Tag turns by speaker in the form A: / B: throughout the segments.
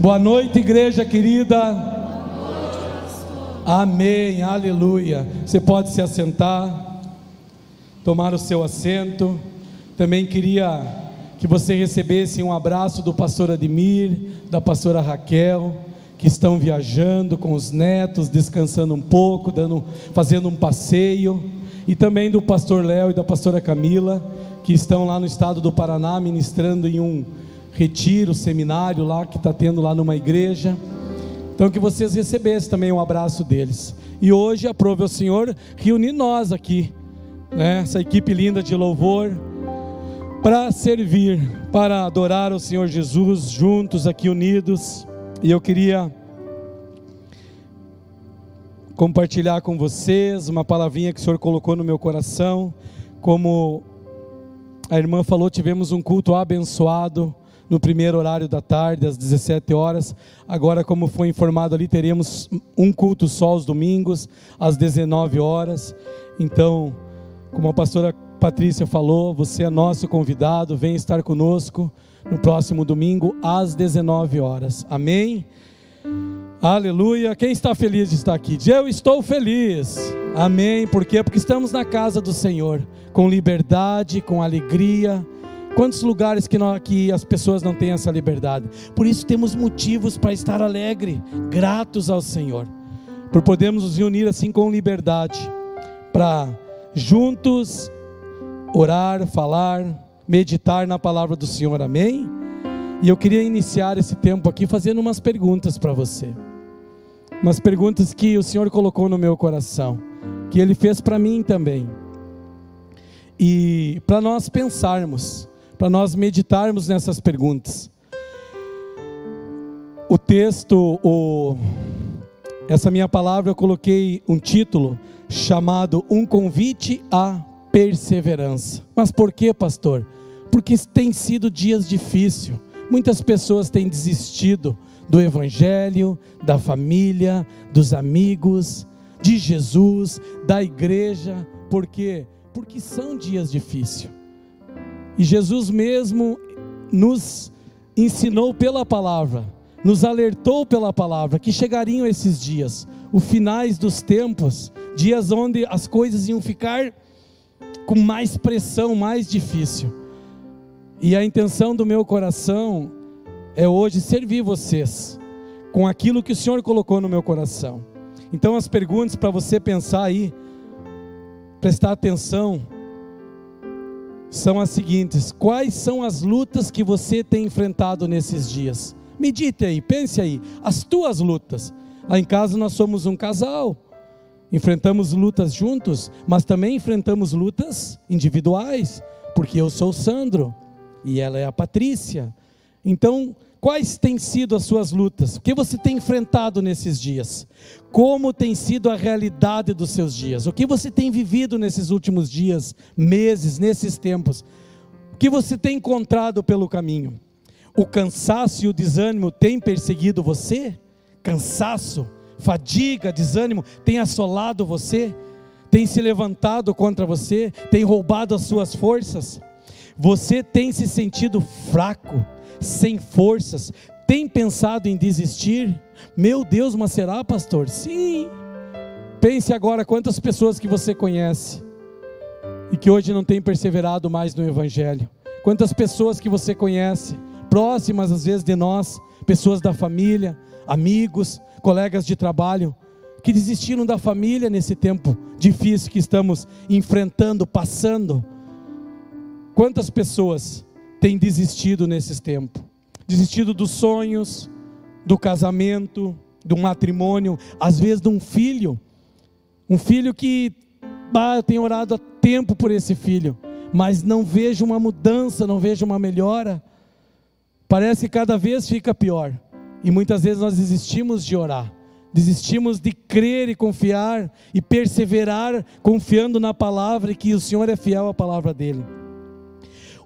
A: Boa noite, igreja querida. Amém, aleluia. Você pode se assentar, tomar o seu assento. Também queria que você recebesse um abraço do pastor Admir, da pastora Raquel, que estão viajando com os netos, descansando um pouco, dando, fazendo um passeio, e também do pastor Léo e da pastora Camila, que estão lá no estado do Paraná ministrando em um retiro, seminário lá que está tendo lá numa igreja. Então que vocês recebessem também um abraço deles. E hoje aprove o Senhor reunir nós aqui, né? Essa equipe linda de louvor para servir, para adorar o Senhor Jesus juntos aqui unidos. E eu queria compartilhar com vocês uma palavrinha que o Senhor colocou no meu coração, como a irmã falou, tivemos um culto abençoado no primeiro horário da tarde, às 17 horas. Agora, como foi informado ali, teremos um culto só aos domingos, às 19 horas. Então, como a pastora Patrícia falou, você é nosso convidado, vem estar conosco no próximo domingo, às 19 horas. Amém? Aleluia. Quem está feliz de estar aqui? Eu estou feliz. Amém. Por quê? Porque estamos na casa do Senhor, com liberdade, com alegria Quantos lugares que, nós, que as pessoas não têm essa liberdade? Por isso temos motivos para estar alegre, gratos ao Senhor, por podermos nos reunir assim com liberdade, para juntos orar, falar, meditar na palavra do Senhor, amém? E eu queria iniciar esse tempo aqui fazendo umas perguntas para você, umas perguntas que o Senhor colocou no meu coração, que Ele fez para mim também, e para nós pensarmos para nós meditarmos nessas perguntas. O texto, o, essa minha palavra, eu coloquei um título chamado Um Convite à Perseverança. Mas por que, pastor? Porque tem sido dias difíceis. Muitas pessoas têm desistido do Evangelho, da família, dos amigos, de Jesus, da igreja. Por quê? Porque são dias difíceis. E Jesus mesmo nos ensinou pela palavra, nos alertou pela palavra que chegariam esses dias, os finais dos tempos, dias onde as coisas iam ficar com mais pressão, mais difícil. E a intenção do meu coração é hoje servir vocês com aquilo que o Senhor colocou no meu coração. Então as perguntas para você pensar aí, prestar atenção, são as seguintes: quais são as lutas que você tem enfrentado nesses dias? Medite aí, pense aí, as tuas lutas. Lá em casa nós somos um casal, enfrentamos lutas juntos, mas também enfrentamos lutas individuais, porque eu sou o Sandro e ela é a Patrícia. Então, Quais têm sido as suas lutas? O que você tem enfrentado nesses dias? Como tem sido a realidade dos seus dias? O que você tem vivido nesses últimos dias, meses, nesses tempos? O que você tem encontrado pelo caminho? O cansaço e o desânimo têm perseguido você? Cansaço, fadiga, desânimo tem assolado você? Tem se levantado contra você? Tem roubado as suas forças? Você tem se sentido fraco? sem forças, tem pensado em desistir? Meu Deus, mas será, pastor? Sim. Pense agora quantas pessoas que você conhece e que hoje não tem perseverado mais no Evangelho. Quantas pessoas que você conhece, próximas às vezes de nós, pessoas da família, amigos, colegas de trabalho, que desistiram da família nesse tempo difícil que estamos enfrentando, passando. Quantas pessoas tem desistido nesses tempos desistido dos sonhos, do casamento, do matrimônio, às vezes de um filho, um filho que ah, eu tenho orado há tempo por esse filho, mas não vejo uma mudança, não vejo uma melhora. Parece que cada vez fica pior. E muitas vezes nós desistimos de orar, desistimos de crer e confiar e perseverar confiando na palavra e que o Senhor é fiel à palavra dele.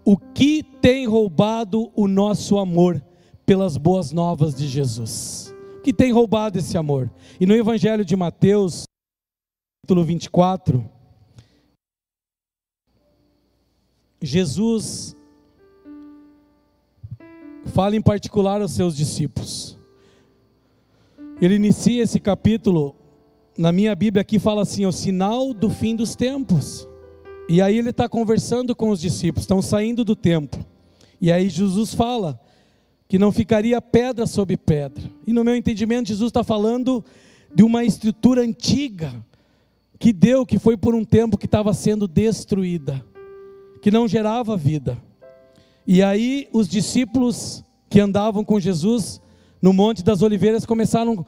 A: O que tem roubado o nosso amor pelas boas novas de Jesus? O que tem roubado esse amor? E no Evangelho de Mateus, capítulo 24, Jesus fala em particular aos seus discípulos. ele inicia esse capítulo, na minha Bíblia aqui fala assim: o sinal do fim dos tempos. E aí ele está conversando com os discípulos, estão saindo do templo. E aí Jesus fala que não ficaria pedra sobre pedra. E no meu entendimento, Jesus está falando de uma estrutura antiga que deu, que foi por um tempo que estava sendo destruída, que não gerava vida. E aí os discípulos que andavam com Jesus no Monte das Oliveiras começaram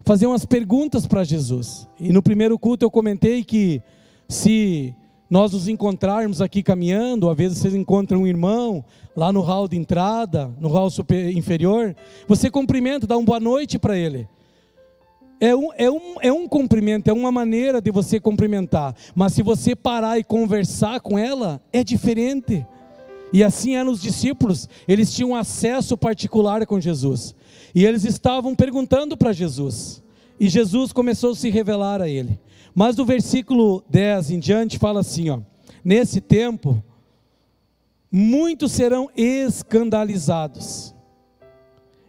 A: a fazer umas perguntas para Jesus. E no primeiro culto eu comentei que se nós nos encontrarmos aqui caminhando, às vezes vocês encontram um irmão lá no hall de entrada, no hall super, inferior, você cumprimenta, dá uma boa noite para ele. É um, é, um, é um cumprimento, é uma maneira de você cumprimentar. Mas se você parar e conversar com ela, é diferente. E assim eram os discípulos, eles tinham acesso particular com Jesus. E eles estavam perguntando para Jesus. E Jesus começou a se revelar a ele. Mas do versículo 10 em diante fala assim, ó: Nesse tempo muitos serão escandalizados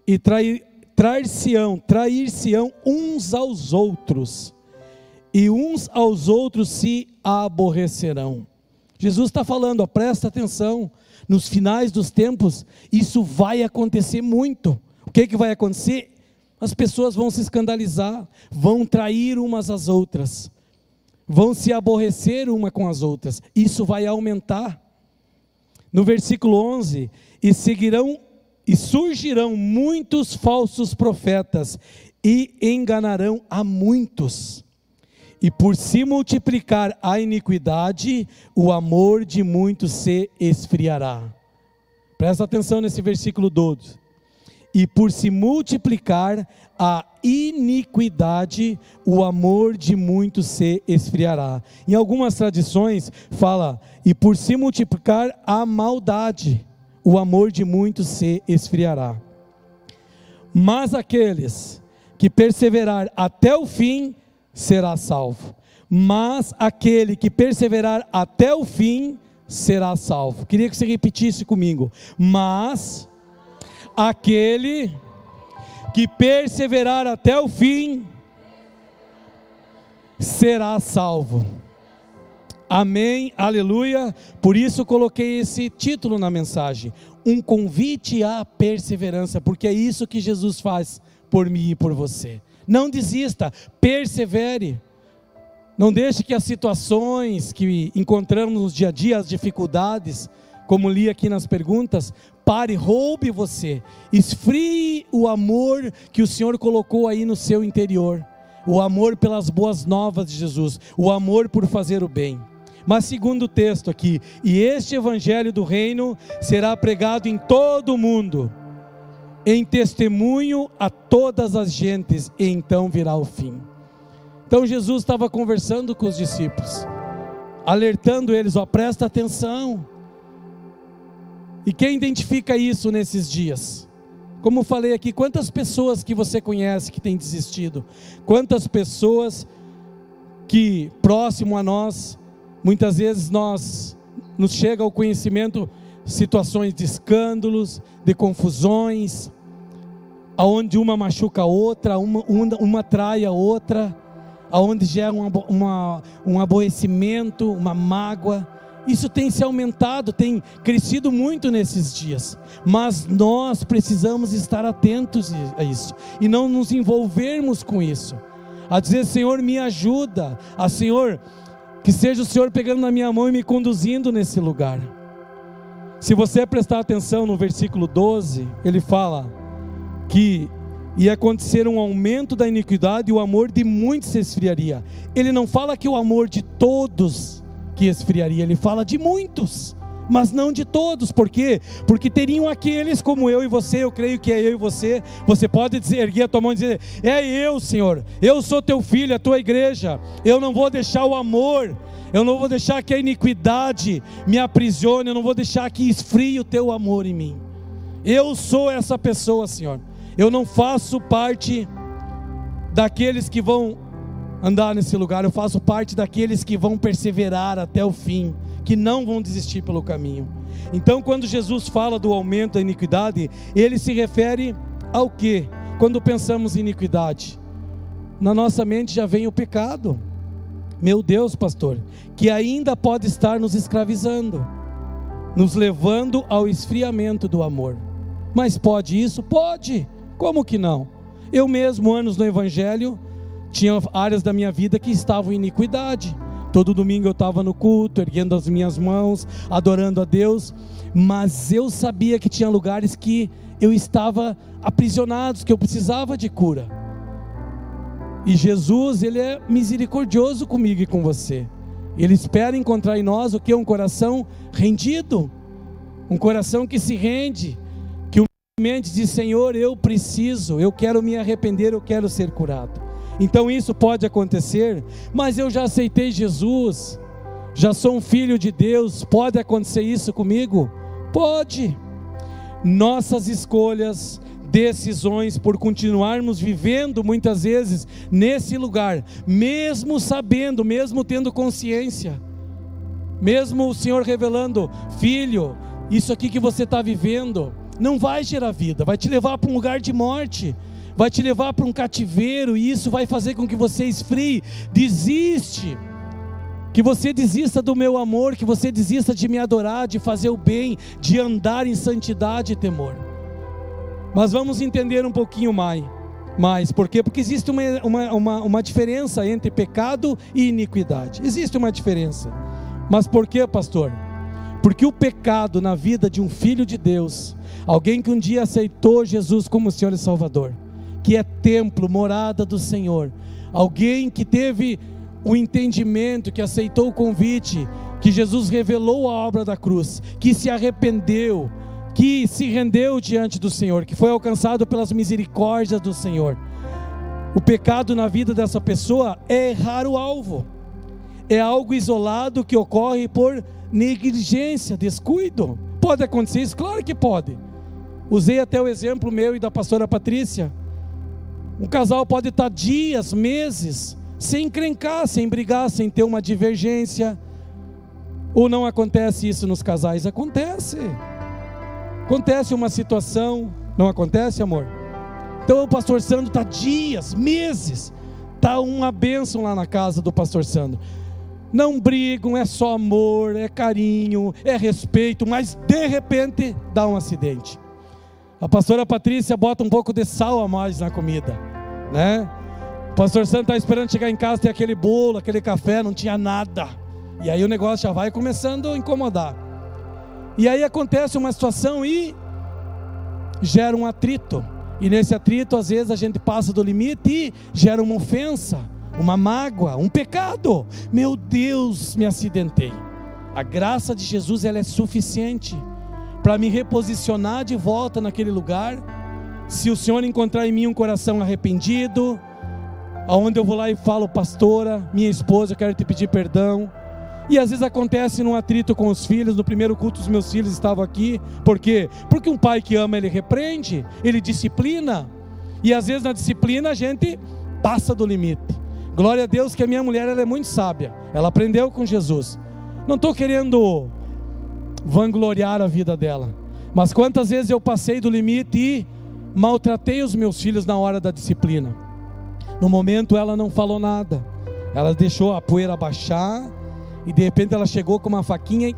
A: e trair, trair-se-ão, trair-se-ão uns aos outros, e uns aos outros se aborrecerão. Jesus está falando, ó, presta atenção, nos finais dos tempos, isso vai acontecer muito. O que, que vai acontecer? As pessoas vão se escandalizar, vão trair umas às outras, vão se aborrecer uma com as outras. Isso vai aumentar. No versículo 11: E seguirão e surgirão muitos falsos profetas e enganarão a muitos. E por se multiplicar a iniquidade, o amor de muitos se esfriará. Presta atenção nesse versículo 12. E por se multiplicar a iniquidade, o amor de muitos se esfriará. Em algumas tradições fala, e por se multiplicar a maldade, o amor de muitos se esfriará. Mas aqueles que perseverar até o fim será salvo. Mas aquele que perseverar até o fim será salvo. Queria que você repetisse comigo. Mas aquele que perseverar até o fim será salvo. Amém, aleluia. Por isso coloquei esse título na mensagem: um convite à perseverança, porque é isso que Jesus faz por mim e por você. Não desista, persevere. Não deixe que as situações que encontramos no dia a dia, as dificuldades, como li aqui nas perguntas, pare, roube você, esfrie o amor que o Senhor colocou aí no seu interior, o amor pelas boas novas de Jesus, o amor por fazer o bem. Mas segundo o texto aqui, e este evangelho do reino será pregado em todo o mundo, em testemunho a todas as gentes, e então virá o fim. Então Jesus estava conversando com os discípulos, alertando eles: ó, presta atenção. E quem identifica isso nesses dias? Como falei aqui, quantas pessoas que você conhece que têm desistido? Quantas pessoas que próximo a nós, muitas vezes nós nos chega ao conhecimento situações de escândalos, de confusões, aonde uma machuca a outra, uma, uma, uma trai a outra, aonde gera uma, uma, um aborrecimento, uma mágoa. Isso tem se aumentado, tem crescido muito nesses dias, mas nós precisamos estar atentos a isso e não nos envolvermos com isso. A dizer, Senhor, me ajuda, a Senhor, que seja o Senhor pegando na minha mão e me conduzindo nesse lugar. Se você prestar atenção no versículo 12, ele fala que ia acontecer um aumento da iniquidade e o amor de muitos se esfriaria. Ele não fala que o amor de todos que esfriaria, ele fala de muitos, mas não de todos. Por quê? Porque teriam aqueles como eu e você, eu creio que é eu e você. Você pode dizer, erguer a tua mão e dizer: É eu, Senhor, eu sou teu filho, a tua igreja. Eu não vou deixar o amor eu não vou deixar que a iniquidade me aprisione, eu não vou deixar que esfrie o teu amor em mim. Eu sou essa pessoa, Senhor. Eu não faço parte daqueles que vão andar nesse lugar, eu faço parte daqueles que vão perseverar até o fim, que não vão desistir pelo caminho. Então, quando Jesus fala do aumento da iniquidade, ele se refere ao que? quando pensamos em iniquidade? Na nossa mente já vem o pecado. Meu Deus, pastor, que ainda pode estar nos escravizando, nos levando ao esfriamento do amor. Mas pode isso? Pode. Como que não? Eu mesmo, anos no Evangelho, tinha áreas da minha vida que estavam em iniquidade. Todo domingo eu estava no culto, erguendo as minhas mãos, adorando a Deus, mas eu sabia que tinha lugares que eu estava aprisionado, que eu precisava de cura. E Jesus, ele é misericordioso comigo e com você. Ele espera encontrar em nós o que um coração rendido, um coração que se rende, que humildemente diz: Senhor, eu preciso, eu quero me arrepender, eu quero ser curado. Então isso pode acontecer, mas eu já aceitei Jesus, já sou um filho de Deus, pode acontecer isso comigo? Pode. Nossas escolhas, decisões, por continuarmos vivendo muitas vezes nesse lugar, mesmo sabendo, mesmo tendo consciência, mesmo o Senhor revelando, filho, isso aqui que você está vivendo, não vai gerar vida, vai te levar para um lugar de morte vai te levar para um cativeiro e isso vai fazer com que você esfrie. Desiste. Que você desista do meu amor, que você desista de me adorar, de fazer o bem, de andar em santidade e temor. Mas vamos entender um pouquinho mais. Mais, por quê? Porque existe uma, uma, uma, uma diferença entre pecado e iniquidade. Existe uma diferença. Mas por quê, pastor? Porque o pecado na vida de um filho de Deus, alguém que um dia aceitou Jesus como Senhor e Salvador, que é templo, morada do Senhor. Alguém que teve o entendimento, que aceitou o convite, que Jesus revelou a obra da cruz, que se arrependeu, que se rendeu diante do Senhor, que foi alcançado pelas misericórdias do Senhor. O pecado na vida dessa pessoa é errar o alvo, é algo isolado que ocorre por negligência, descuido. Pode acontecer isso? Claro que pode. Usei até o exemplo meu e da pastora Patrícia. Um casal pode estar dias, meses, sem encrencar, sem brigar, sem ter uma divergência. Ou não acontece isso nos casais? Acontece. Acontece uma situação, não acontece, amor? Então o pastor Sandro está dias, meses, está uma bênção lá na casa do pastor Sandro. Não brigam, é só amor, é carinho, é respeito, mas de repente dá um acidente. A pastora Patrícia bota um pouco de sal a mais na comida, né? O pastor Santo está esperando chegar em casa, ter aquele bolo, aquele café, não tinha nada. E aí o negócio já vai começando a incomodar. E aí acontece uma situação e gera um atrito. E nesse atrito, às vezes, a gente passa do limite e gera uma ofensa, uma mágoa, um pecado. Meu Deus, me acidentei. A graça de Jesus ela é suficiente para me reposicionar de volta naquele lugar. Se o Senhor encontrar em mim um coração arrependido, aonde eu vou lá e falo, pastora, minha esposa, eu quero te pedir perdão. E às vezes acontece num atrito com os filhos. No primeiro culto, os meus filhos estavam aqui. Por quê? Porque um pai que ama, ele repreende, ele disciplina. E às vezes na disciplina a gente passa do limite. Glória a Deus que a minha mulher ela é muito sábia. Ela aprendeu com Jesus. Não estou querendo vangloriar a vida dela. Mas quantas vezes eu passei do limite e maltratei os meus filhos na hora da disciplina. No momento ela não falou nada. Ela deixou a poeira baixar e de repente ela chegou com uma faquinha e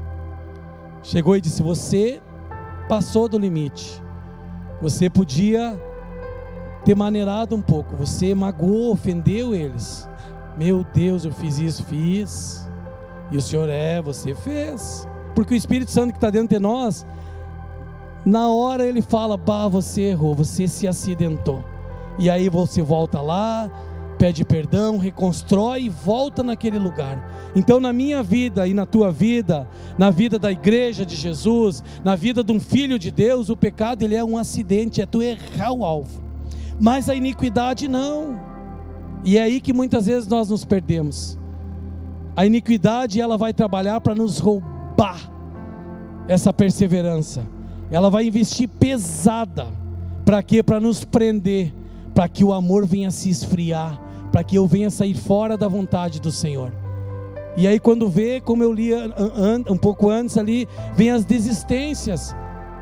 A: chegou e disse: "Você passou do limite. Você podia ter maneirado um pouco. Você magoou, ofendeu eles. Meu Deus, eu fiz isso, fiz. E o Senhor é, você fez. Porque o Espírito Santo que está dentro de nós, na hora ele fala: Bah, você errou, você se acidentou. E aí você volta lá, pede perdão, reconstrói e volta naquele lugar. Então, na minha vida e na tua vida, na vida da igreja de Jesus, na vida de um filho de Deus, o pecado ele é um acidente, é tu errar o alvo. Mas a iniquidade não. E é aí que muitas vezes nós nos perdemos. A iniquidade ela vai trabalhar para nos roubar essa perseverança. Ela vai investir pesada. Para quê? Para nos prender, para que o amor venha se esfriar, para que eu venha sair fora da vontade do Senhor. E aí quando vê, como eu li um pouco antes ali, vem as desistências.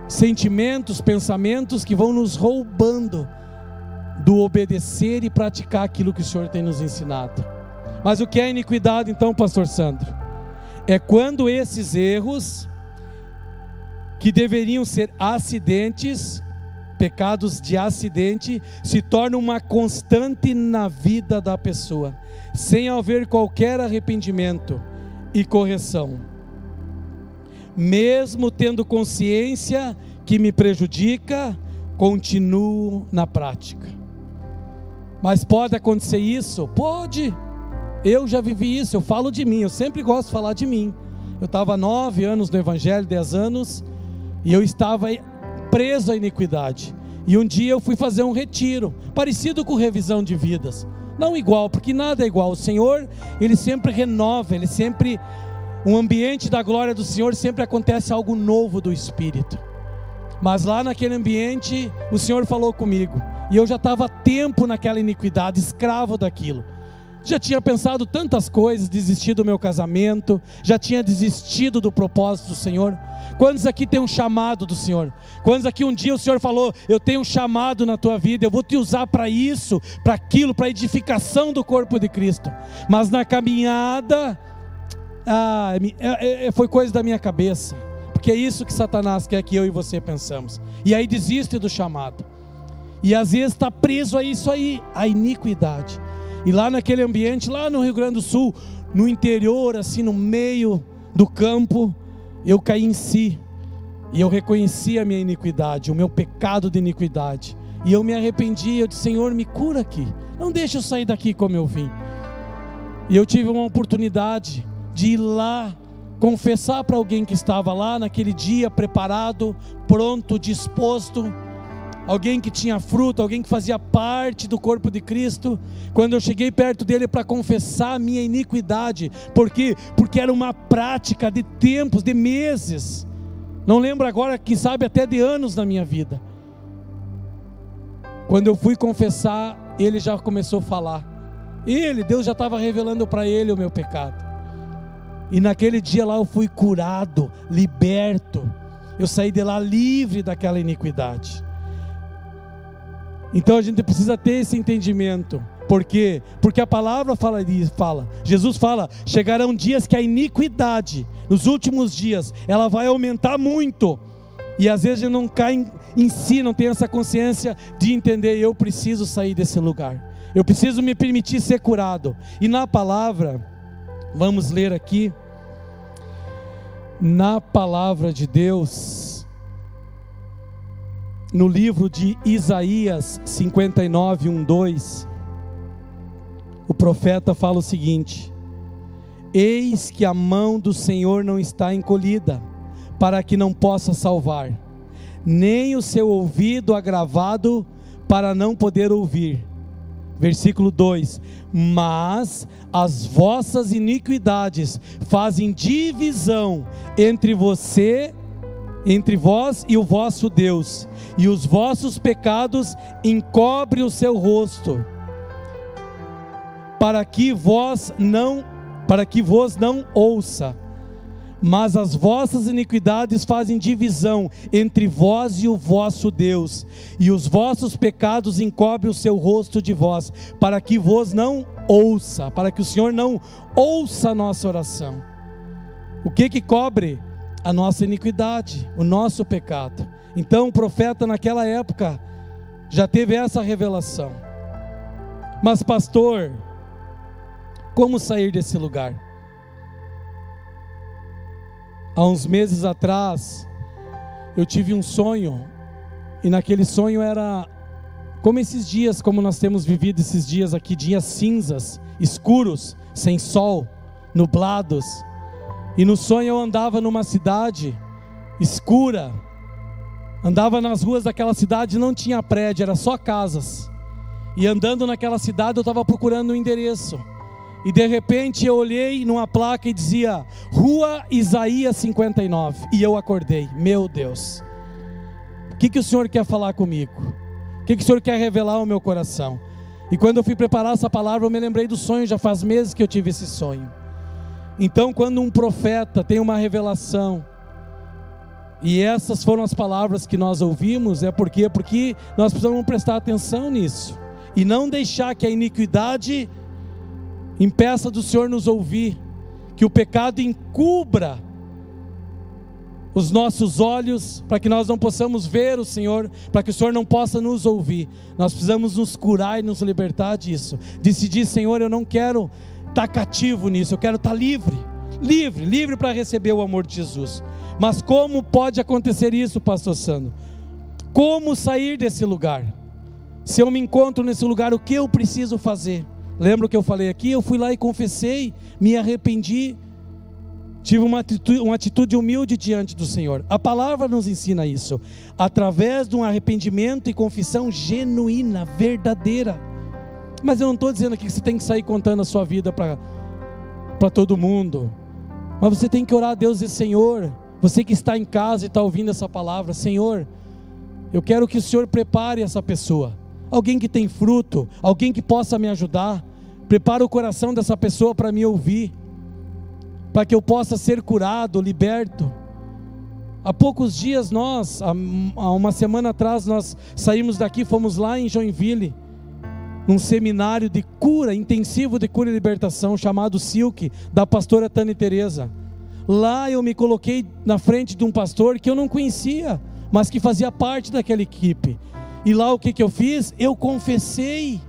A: sentimentos, pensamentos que vão nos roubando do obedecer e praticar aquilo que o Senhor tem nos ensinado. Mas o que é iniquidade, então, Pastor Sandro? É quando esses erros, que deveriam ser acidentes, pecados de acidente, se tornam uma constante na vida da pessoa, sem haver qualquer arrependimento e correção. Mesmo tendo consciência que me prejudica, continuo na prática. Mas pode acontecer isso? Pode. Eu já vivi isso, eu falo de mim, eu sempre gosto de falar de mim. Eu estava nove anos no Evangelho, dez anos, e eu estava preso à iniquidade. E um dia eu fui fazer um retiro, parecido com revisão de vidas. Não igual, porque nada é igual. O Senhor, Ele sempre renova, Ele sempre. Um ambiente da glória do Senhor sempre acontece algo novo do Espírito. Mas lá naquele ambiente, o Senhor falou comigo. E eu já estava tempo naquela iniquidade, escravo daquilo. Já tinha pensado tantas coisas, desistido do meu casamento, já tinha desistido do propósito do Senhor. Quantos aqui tem um chamado do Senhor? Quantos aqui um dia o Senhor falou: Eu tenho um chamado na tua vida, eu vou te usar para isso, para aquilo, para edificação do corpo de Cristo. Mas na caminhada, ah, foi coisa da minha cabeça, porque é isso que Satanás quer que eu e você pensamos. E aí desiste do chamado, e às vezes está preso a isso aí, a iniquidade. E lá naquele ambiente, lá no Rio Grande do Sul, no interior, assim no meio do campo, eu caí em si. E eu reconheci a minha iniquidade, o meu pecado de iniquidade. E eu me arrependi, eu disse: Senhor, me cura aqui. Não deixe eu sair daqui como eu vim. E eu tive uma oportunidade de ir lá confessar para alguém que estava lá naquele dia, preparado, pronto, disposto alguém que tinha fruto, alguém que fazia parte do corpo de Cristo. Quando eu cheguei perto dele para confessar a minha iniquidade, porque porque era uma prática de tempos, de meses. Não lembro agora, quem sabe até de anos na minha vida. Quando eu fui confessar, ele já começou a falar. Ele, Deus já estava revelando para ele o meu pecado. E naquele dia lá eu fui curado, liberto. Eu saí de lá livre daquela iniquidade. Então a gente precisa ter esse entendimento. Por quê? Porque a palavra fala, fala, Jesus fala, chegarão dias que a iniquidade, nos últimos dias, ela vai aumentar muito. E às vezes a gente não cai em, em si, não tem essa consciência de entender, eu preciso sair desse lugar. Eu preciso me permitir ser curado. E na palavra, vamos ler aqui, na palavra de Deus, no livro de Isaías 59, 1, 2, o profeta fala o seguinte: Eis que a mão do Senhor não está encolhida, para que não possa salvar, nem o seu ouvido agravado, para não poder ouvir. Versículo 2: Mas as vossas iniquidades fazem divisão entre você entre vós e o vosso Deus, e os vossos pecados encobre o seu rosto, para que vós não, para que vos não ouça. Mas as vossas iniquidades fazem divisão entre vós e o vosso Deus, e os vossos pecados encobrem o seu rosto de vós, para que vos não ouça, para que o Senhor não ouça a nossa oração. O que que cobre? A nossa iniquidade, o nosso pecado. Então o profeta naquela época já teve essa revelação. Mas pastor, como sair desse lugar? Há uns meses atrás, eu tive um sonho, e naquele sonho era como esses dias, como nós temos vivido esses dias aqui, dias cinzas, escuros, sem sol, nublados. E no sonho eu andava numa cidade escura, andava nas ruas daquela cidade, não tinha prédio, era só casas. E andando naquela cidade eu estava procurando um endereço. E de repente eu olhei numa placa e dizia Rua Isaías 59. E eu acordei, meu Deus. O que, que o Senhor quer falar comigo? O que, que o Senhor quer revelar ao meu coração? E quando eu fui preparar essa palavra, eu me lembrei do sonho, já faz meses que eu tive esse sonho. Então, quando um profeta tem uma revelação, E essas foram as palavras que nós ouvimos, é porque porque nós precisamos prestar atenção nisso e não deixar que a iniquidade impeça do Senhor nos ouvir, que o pecado encubra os nossos olhos, para que nós não possamos ver o Senhor, para que o Senhor não possa nos ouvir. Nós precisamos nos curar e nos libertar disso. Decidir, Senhor, eu não quero estar cativo nisso, eu quero estar livre, livre, livre para receber o amor de Jesus. Mas como pode acontecer isso, Pastor Sandro? Como sair desse lugar? Se eu me encontro nesse lugar, o que eu preciso fazer? Lembra o que eu falei aqui? Eu fui lá e confessei, me arrependi, tive uma atitude, uma atitude humilde diante do Senhor. A palavra nos ensina isso, através de um arrependimento e confissão genuína, verdadeira. Mas eu não estou dizendo aqui que você tem que sair contando a sua vida para todo mundo. Mas você tem que orar a Deus e Senhor, você que está em casa e está ouvindo essa palavra, Senhor, eu quero que o Senhor prepare essa pessoa. Alguém que tem fruto, alguém que possa me ajudar. Prepara o coração dessa pessoa para me ouvir, para que eu possa ser curado, liberto. Há poucos dias nós, há uma semana atrás, nós saímos daqui, fomos lá em Joinville, num seminário de cura, intensivo de cura e libertação, chamado Silk, da pastora Tânia Teresa. Lá eu me coloquei na frente de um pastor que eu não conhecia, mas que fazia parte daquela equipe. E lá o que, que eu fiz? Eu confessei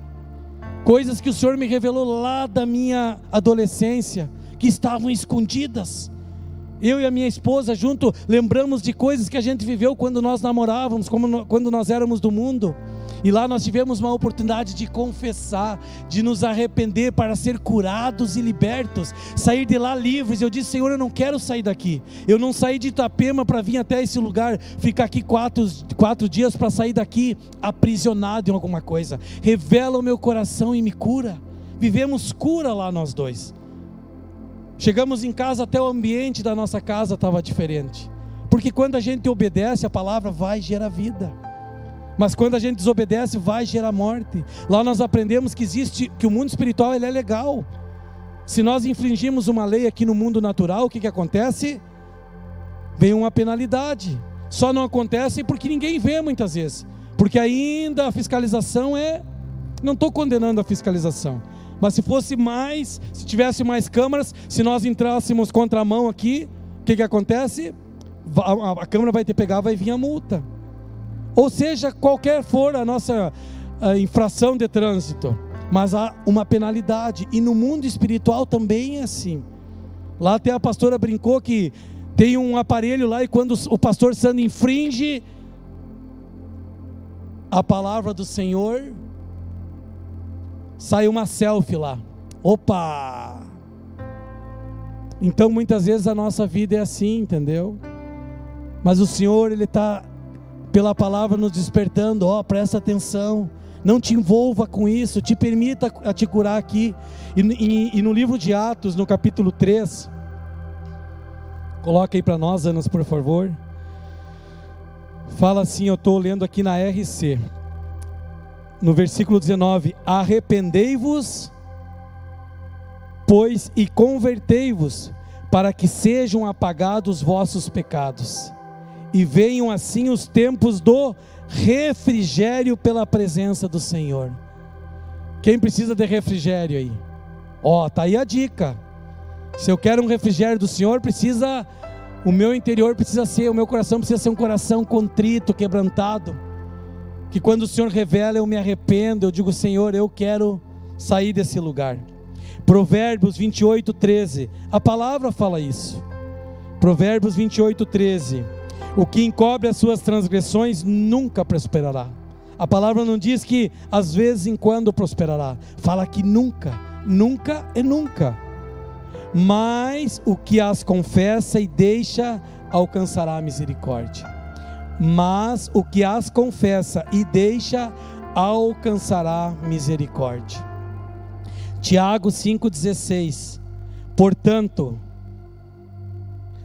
A: coisas que o Senhor me revelou lá da minha adolescência, que estavam escondidas. Eu e a minha esposa junto lembramos de coisas que a gente viveu quando nós namorávamos, quando nós éramos do mundo. E lá nós tivemos uma oportunidade de confessar, de nos arrepender para ser curados e libertos, sair de lá livres. Eu disse, Senhor, eu não quero sair daqui. Eu não saí de Itapema para vir até esse lugar, ficar aqui quatro, quatro dias para sair daqui aprisionado em alguma coisa. Revela o meu coração e me cura. Vivemos cura lá nós dois. Chegamos em casa, até o ambiente da nossa casa estava diferente. Porque quando a gente obedece, a palavra vai gerar vida. Mas quando a gente desobedece, vai gerar morte. Lá nós aprendemos que existe, que o mundo espiritual ele é legal. Se nós infringimos uma lei aqui no mundo natural, o que, que acontece? Vem uma penalidade. Só não acontece porque ninguém vê muitas vezes. Porque ainda a fiscalização é. Não estou condenando a fiscalização. Mas se fosse mais, se tivesse mais câmaras, se nós entrássemos contra a mão aqui, o que, que acontece? A, a Câmara vai ter que pegar, vai vir a multa. Ou seja, qualquer for a nossa a infração de trânsito, mas há uma penalidade, e no mundo espiritual também é assim. Lá até a pastora brincou que tem um aparelho lá, e quando o pastor santo infringe a palavra do Senhor, sai uma selfie lá. Opa! Então muitas vezes a nossa vida é assim, entendeu? Mas o Senhor, Ele está pela palavra nos despertando, ó, oh, presta atenção, não te envolva com isso, te permita a te curar aqui. E, e, e no livro de Atos, no capítulo 3, coloca aí para nós, Anas, por favor. Fala assim, eu estou lendo aqui na RC, no versículo 19: Arrependei-vos, pois, e convertei-vos, para que sejam apagados vossos pecados e venham assim os tempos do refrigério pela presença do Senhor. Quem precisa de refrigério aí? Ó, tá aí a dica. Se eu quero um refrigério do Senhor, precisa o meu interior precisa ser, o meu coração precisa ser um coração contrito, quebrantado. Que quando o Senhor revela, eu me arrependo, eu digo, Senhor, eu quero sair desse lugar. Provérbios 28, 13. A palavra fala isso. Provérbios 28, 13. O que encobre as suas transgressões nunca prosperará. A palavra não diz que às vezes em quando prosperará. Fala que nunca, nunca e nunca. Mas o que as confessa e deixa alcançará a misericórdia. Mas o que as confessa e deixa alcançará misericórdia. Tiago 5,16. Portanto,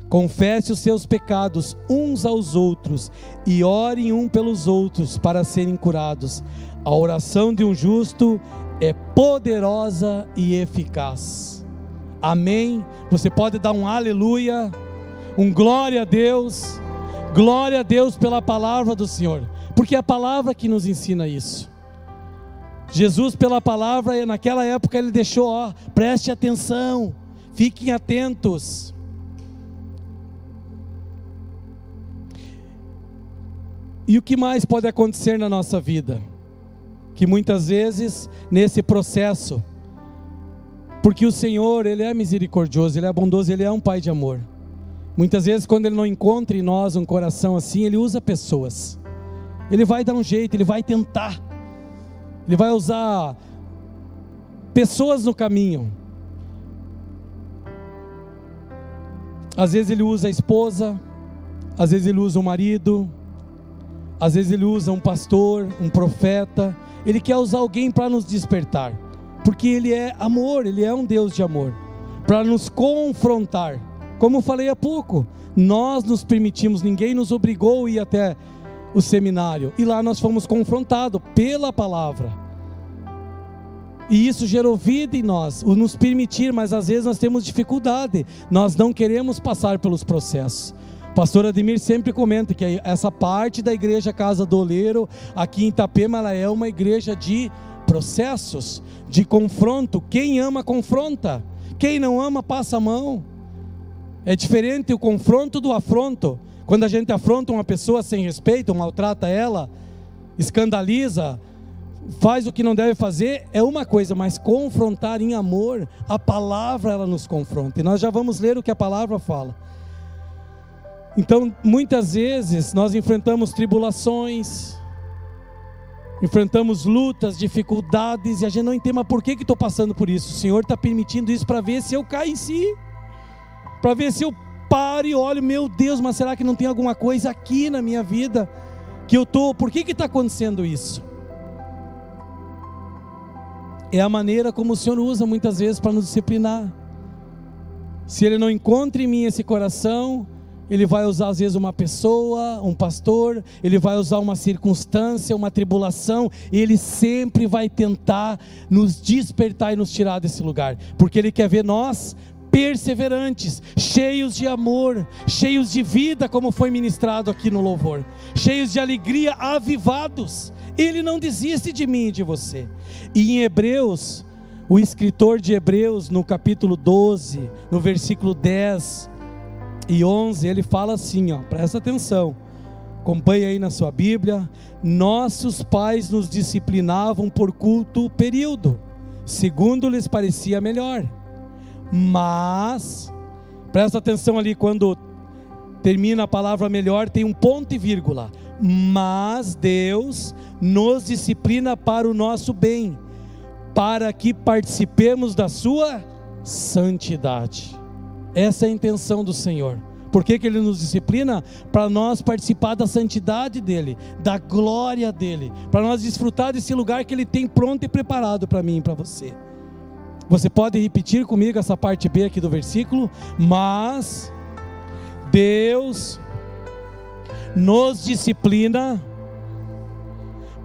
A: Confesse os seus pecados uns aos outros e orem um pelos outros para serem curados. A oração de um justo é poderosa e eficaz. Amém. Você pode dar um aleluia, um glória a Deus. Glória a Deus pela palavra do Senhor, porque é a palavra que nos ensina isso. Jesus, pela palavra, naquela época, ele deixou, ó, preste atenção, fiquem atentos. E o que mais pode acontecer na nossa vida? Que muitas vezes, nesse processo, porque o Senhor, Ele é misericordioso, Ele é bondoso, Ele é um Pai de amor. Muitas vezes, quando Ele não encontra em nós um coração assim, Ele usa pessoas. Ele vai dar um jeito, Ele vai tentar. Ele vai usar pessoas no caminho. Às vezes Ele usa a esposa, às vezes Ele usa o marido, às vezes Ele usa um pastor, um profeta. Ele quer usar alguém para nos despertar, porque Ele é amor, Ele é um Deus de amor, para nos confrontar como falei há pouco, nós nos permitimos, ninguém nos obrigou a ir até o seminário, e lá nós fomos confrontados pela palavra. E isso gerou vida em nós, o nos permitir, mas às vezes nós temos dificuldade, nós não queremos passar pelos processos. Pastor Ademir sempre comenta que essa parte da igreja Casa do Oleiro, aqui em Itapema, ela é uma igreja de processos, de confronto. Quem ama, confronta. Quem não ama, passa a mão. É diferente o confronto do afronto. Quando a gente afronta uma pessoa sem respeito, maltrata ela, escandaliza, faz o que não deve fazer, é uma coisa, mas confrontar em amor, a palavra ela nos confronta. E nós já vamos ler o que a palavra fala. Então, muitas vezes nós enfrentamos tribulações, enfrentamos lutas, dificuldades, e a gente não entende, mas por que estou passando por isso? O Senhor está permitindo isso para ver se eu caio em si para ver se eu paro e olho, meu Deus, mas será que não tem alguma coisa aqui na minha vida que eu tô? Por que que está acontecendo isso? É a maneira como o Senhor usa muitas vezes para nos disciplinar. Se Ele não encontra em mim esse coração, Ele vai usar às vezes uma pessoa, um pastor, Ele vai usar uma circunstância, uma tribulação, Ele sempre vai tentar nos despertar e nos tirar desse lugar, porque Ele quer ver nós perseverantes, cheios de amor, cheios de vida, como foi ministrado aqui no louvor, cheios de alegria, avivados. Ele não desiste de mim e de você. E em Hebreus, o escritor de Hebreus, no capítulo 12, no versículo 10 e 11, ele fala assim, ó, presta atenção. Acompanhe aí na sua Bíblia. Nossos pais nos disciplinavam por culto período, segundo lhes parecia melhor mas, presta atenção ali quando termina a palavra melhor, tem um ponto e vírgula. Mas Deus nos disciplina para o nosso bem, para que participemos da sua santidade. Essa é a intenção do Senhor. Por que, que Ele nos disciplina? Para nós participar da santidade dEle, da glória dEle, para nós desfrutar desse lugar que Ele tem pronto e preparado para mim e para você. Você pode repetir comigo essa parte B aqui do versículo? Mas Deus nos disciplina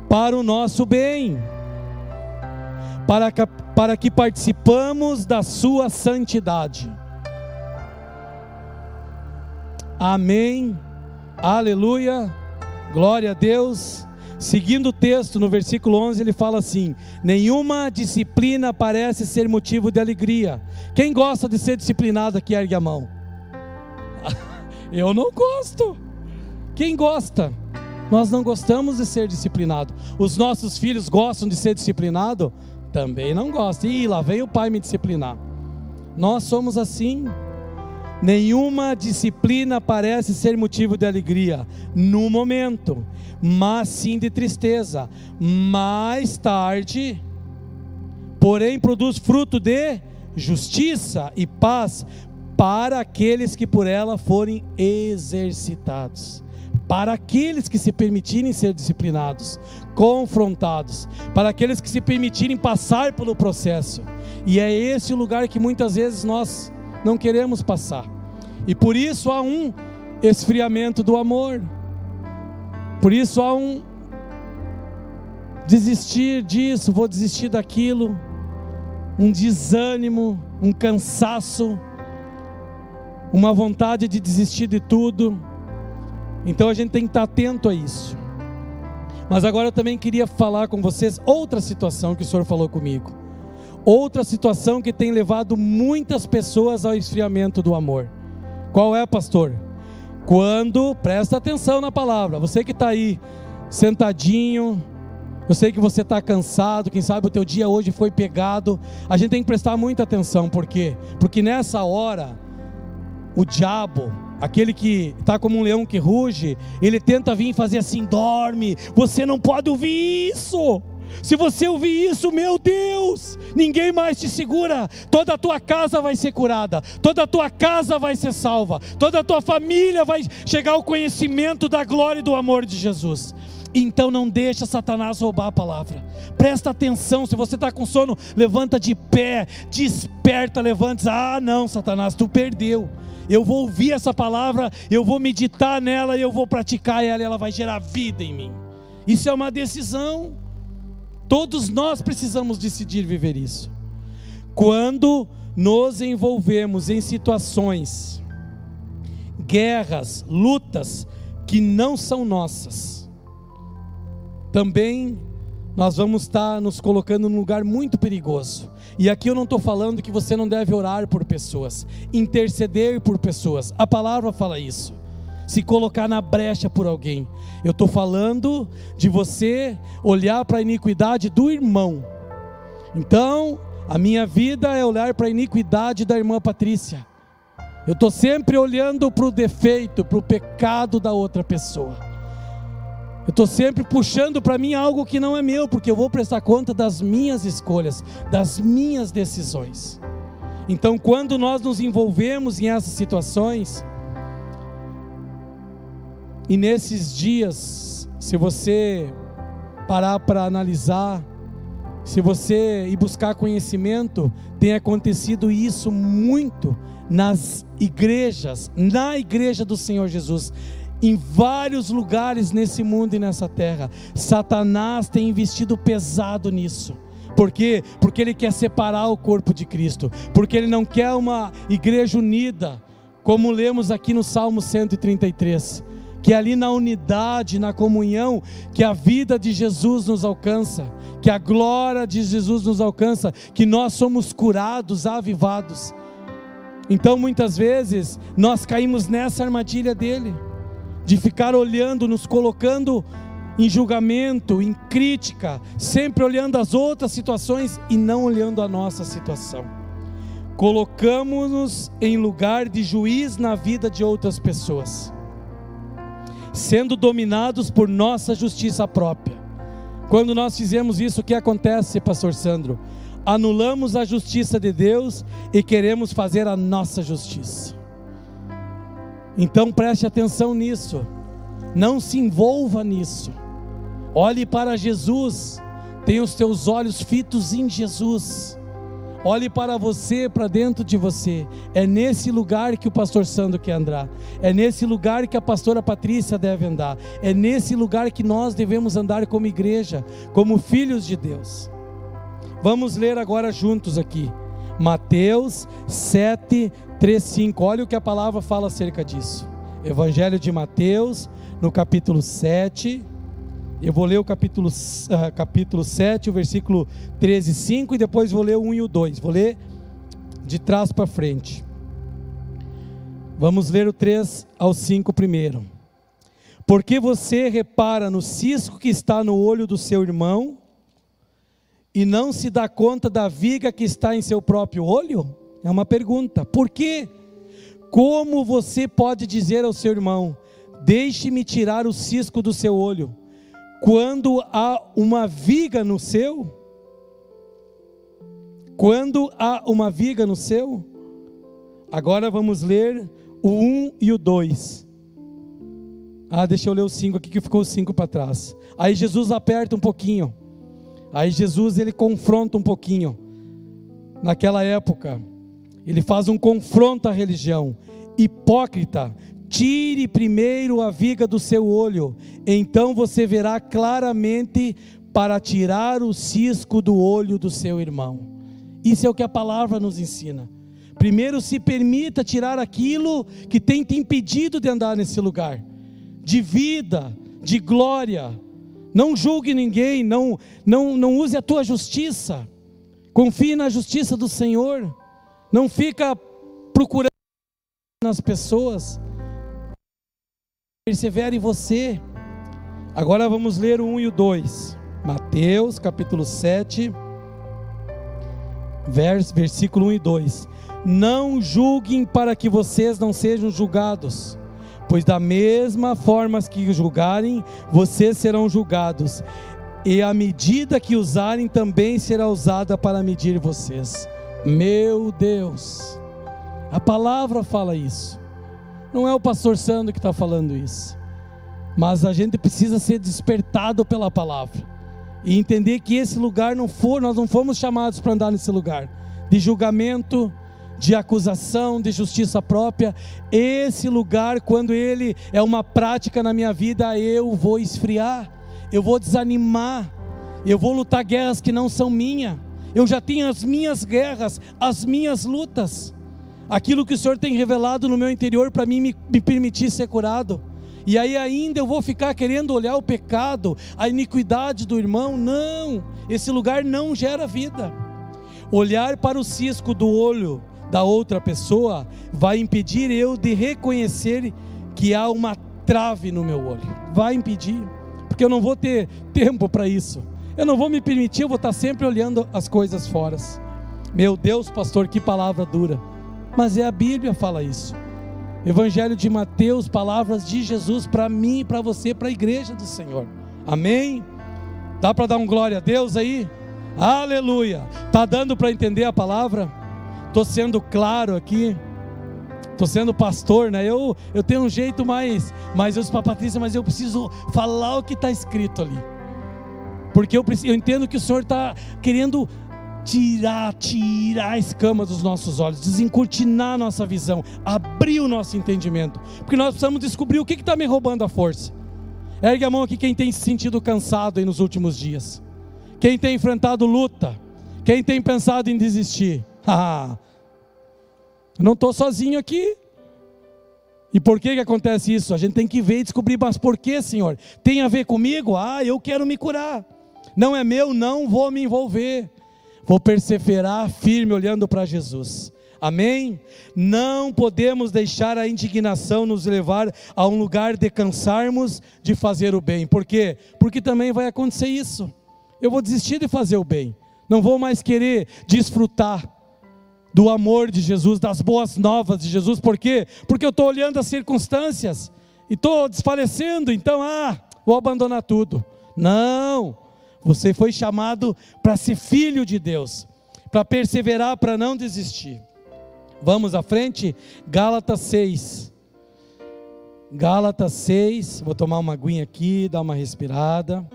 A: para o nosso bem, para que, para que participamos da Sua santidade. Amém, aleluia, glória a Deus. Seguindo o texto, no versículo 11, ele fala assim: Nenhuma disciplina parece ser motivo de alegria. Quem gosta de ser disciplinado aqui, ergue a mão. Eu não gosto. Quem gosta? Nós não gostamos de ser disciplinado. Os nossos filhos gostam de ser disciplinado? Também não gostam. Ih, lá vem o pai me disciplinar. Nós somos assim. Nenhuma disciplina parece ser motivo de alegria no momento, mas sim de tristeza. Mais tarde, porém, produz fruto de justiça e paz para aqueles que por ela forem exercitados. Para aqueles que se permitirem ser disciplinados, confrontados, para aqueles que se permitirem passar pelo processo. E é esse o lugar que muitas vezes nós não queremos passar. E por isso há um esfriamento do amor. Por isso há um desistir disso, vou desistir daquilo, um desânimo, um cansaço, uma vontade de desistir de tudo. Então a gente tem que estar atento a isso. Mas agora eu também queria falar com vocês outra situação que o Senhor falou comigo. Outra situação que tem levado muitas pessoas ao esfriamento do amor. Qual é, pastor? Quando, presta atenção na palavra, você que está aí sentadinho, eu sei que você está cansado, quem sabe o teu dia hoje foi pegado. A gente tem que prestar muita atenção, por quê? Porque nessa hora, o diabo, aquele que está como um leão que ruge, ele tenta vir fazer assim: dorme, você não pode ouvir isso. Se você ouvir isso, meu Deus, ninguém mais te segura. Toda a tua casa vai ser curada, toda a tua casa vai ser salva, toda a tua família vai chegar ao conhecimento da glória e do amor de Jesus. Então não deixa Satanás roubar a palavra. Presta atenção, se você está com sono, levanta de pé, desperta, levanta. Ah, não, Satanás, tu perdeu. Eu vou ouvir essa palavra, eu vou meditar nela, eu vou praticar ela, ela vai gerar vida em mim. Isso é uma decisão. Todos nós precisamos decidir viver isso. Quando nos envolvemos em situações, guerras, lutas que não são nossas, também nós vamos estar nos colocando num lugar muito perigoso. E aqui eu não estou falando que você não deve orar por pessoas, interceder por pessoas. A palavra fala isso. Se colocar na brecha por alguém. Eu estou falando de você olhar para a iniquidade do irmão. Então, a minha vida é olhar para a iniquidade da irmã Patrícia. Eu estou sempre olhando para o defeito, para o pecado da outra pessoa. Eu estou sempre puxando para mim algo que não é meu, porque eu vou prestar conta das minhas escolhas, das minhas decisões. Então, quando nós nos envolvemos em essas situações, e nesses dias, se você parar para analisar, se você ir buscar conhecimento, tem acontecido isso muito nas igrejas, na igreja do Senhor Jesus em vários lugares nesse mundo e nessa terra. Satanás tem investido pesado nisso. Por quê? Porque ele quer separar o corpo de Cristo, porque ele não quer uma igreja unida, como lemos aqui no Salmo 133, que é ali na unidade, na comunhão, que a vida de Jesus nos alcança, que a glória de Jesus nos alcança, que nós somos curados, avivados. Então muitas vezes nós caímos nessa armadilha dele de ficar olhando, nos colocando em julgamento, em crítica, sempre olhando as outras situações e não olhando a nossa situação. Colocamos-nos em lugar de juiz na vida de outras pessoas, sendo dominados por nossa justiça própria. Quando nós fizemos isso, o que acontece, Pastor Sandro? Anulamos a justiça de Deus e queremos fazer a nossa justiça. Então preste atenção nisso. Não se envolva nisso. Olhe para Jesus. Tenha os teus olhos fitos em Jesus. Olhe para você, para dentro de você. É nesse lugar que o pastor Sandro quer andar. É nesse lugar que a pastora Patrícia deve andar. É nesse lugar que nós devemos andar como igreja, como filhos de Deus. Vamos ler agora juntos aqui. Mateus 7, 3:5. Olha o que a palavra fala acerca disso. Evangelho de Mateus, no capítulo 7. Eu vou ler o capítulo, uh, capítulo 7, o versículo 13, 5, e depois vou ler o 1 e o 2. Vou ler de trás para frente. Vamos ler o 3 ao 5 primeiro. Porque você repara no cisco que está no olho do seu irmão e não se dá conta da viga que está em seu próprio olho? É uma pergunta. Por quê? Como você pode dizer ao seu irmão: Deixe-me tirar o cisco do seu olho, quando há uma viga no seu? Quando há uma viga no seu? Agora vamos ler o 1 e o 2. Ah, deixa eu ler o 5 aqui que ficou o 5 para trás. Aí Jesus aperta um pouquinho. Aí Jesus ele confronta um pouquinho. Naquela época, ele faz um confronto à religião. Hipócrita, tire primeiro a viga do seu olho, então você verá claramente para tirar o cisco do olho do seu irmão. Isso é o que a palavra nos ensina. Primeiro se permita tirar aquilo que tem te impedido de andar nesse lugar. de vida, de glória. Não julgue ninguém, não, não, não use a tua justiça. Confie na justiça do Senhor. Não fica procurando nas pessoas. Persevere em você. Agora vamos ler o 1 e o 2. Mateus capítulo 7, vers, versículo 1 e 2. Não julguem para que vocês não sejam julgados, pois da mesma forma que julgarem, vocês serão julgados, e a medida que usarem também será usada para medir vocês. Meu Deus, a palavra fala isso, não é o pastor Sandro que está falando isso, mas a gente precisa ser despertado pela palavra e entender que esse lugar não for, nós não fomos chamados para andar nesse lugar de julgamento, de acusação, de justiça própria. Esse lugar, quando ele é uma prática na minha vida, eu vou esfriar, eu vou desanimar, eu vou lutar guerras que não são minhas. Eu já tenho as minhas guerras, as minhas lutas. Aquilo que o Senhor tem revelado no meu interior para mim me, me permitir ser curado. E aí ainda eu vou ficar querendo olhar o pecado, a iniquidade do irmão? Não, esse lugar não gera vida. Olhar para o cisco do olho da outra pessoa vai impedir eu de reconhecer que há uma trave no meu olho. Vai impedir, porque eu não vou ter tempo para isso. Eu não vou me permitir, eu vou estar sempre olhando as coisas fora. Meu Deus, pastor, que palavra dura. Mas é a Bíblia fala isso. Evangelho de Mateus, palavras de Jesus para mim para você, para a igreja do Senhor. Amém? Dá para dar um glória a Deus aí? Aleluia! Tá dando para entender a palavra? Tô sendo claro aqui. Tô sendo pastor, né? Eu, eu tenho um jeito mais, mas eu sou Patrícia, mas eu preciso falar o que está escrito ali. Porque eu, eu entendo que o Senhor está querendo tirar, tirar a escama dos nossos olhos, desencortinar a nossa visão, abrir o nosso entendimento, porque nós precisamos descobrir o que está me roubando a força. Ergue a mão aqui quem tem se sentido cansado aí nos últimos dias, quem tem enfrentado luta, quem tem pensado em desistir. Não estou sozinho aqui. E por que, que acontece isso? A gente tem que ver e descobrir, mas por que, Senhor? Tem a ver comigo? Ah, eu quero me curar. Não é meu, não vou me envolver. Vou perseverar firme olhando para Jesus. Amém? Não podemos deixar a indignação nos levar a um lugar de cansarmos de fazer o bem. Por quê? Porque também vai acontecer isso. Eu vou desistir de fazer o bem. Não vou mais querer desfrutar do amor de Jesus, das boas novas de Jesus. Por quê? Porque eu estou olhando as circunstâncias e estou desfalecendo. Então, ah, vou abandonar tudo. Não. Você foi chamado para ser filho de Deus, para perseverar, para não desistir. Vamos à frente? Gálatas 6. Gálatas 6, vou tomar uma aguinha aqui, dar uma respirada.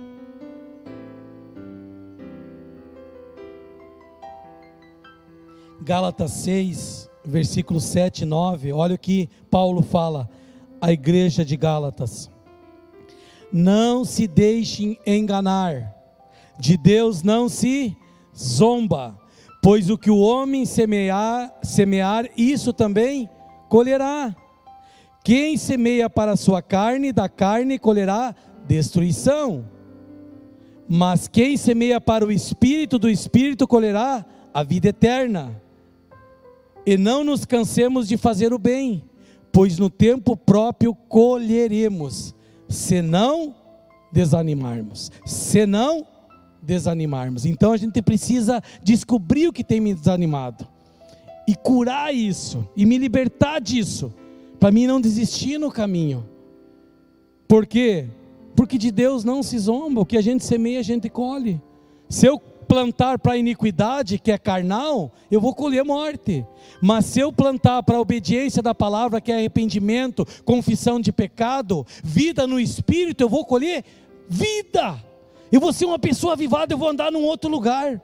A: Gálatas 6, versículos 7 e 9, olha o que Paulo fala à igreja de Gálatas. Não se deixem enganar de Deus não se zomba, pois o que o homem semear, semear isso também colherá. Quem semeia para a sua carne, da carne colherá destruição. Mas quem semeia para o espírito, do espírito colherá a vida eterna. E não nos cansemos de fazer o bem, pois no tempo próprio colheremos, se não desanimarmos, se não desanimarmos. Então a gente precisa descobrir o que tem me desanimado e curar isso e me libertar disso, para mim não desistir no caminho. Por quê? Porque de Deus não se zomba, o que a gente semeia, a gente colhe. Se eu plantar para a iniquidade, que é carnal, eu vou colher morte. Mas se eu plantar para a obediência da palavra, que é arrependimento, confissão de pecado, vida no espírito, eu vou colher vida. Eu vou ser uma pessoa avivada, eu vou andar num outro lugar.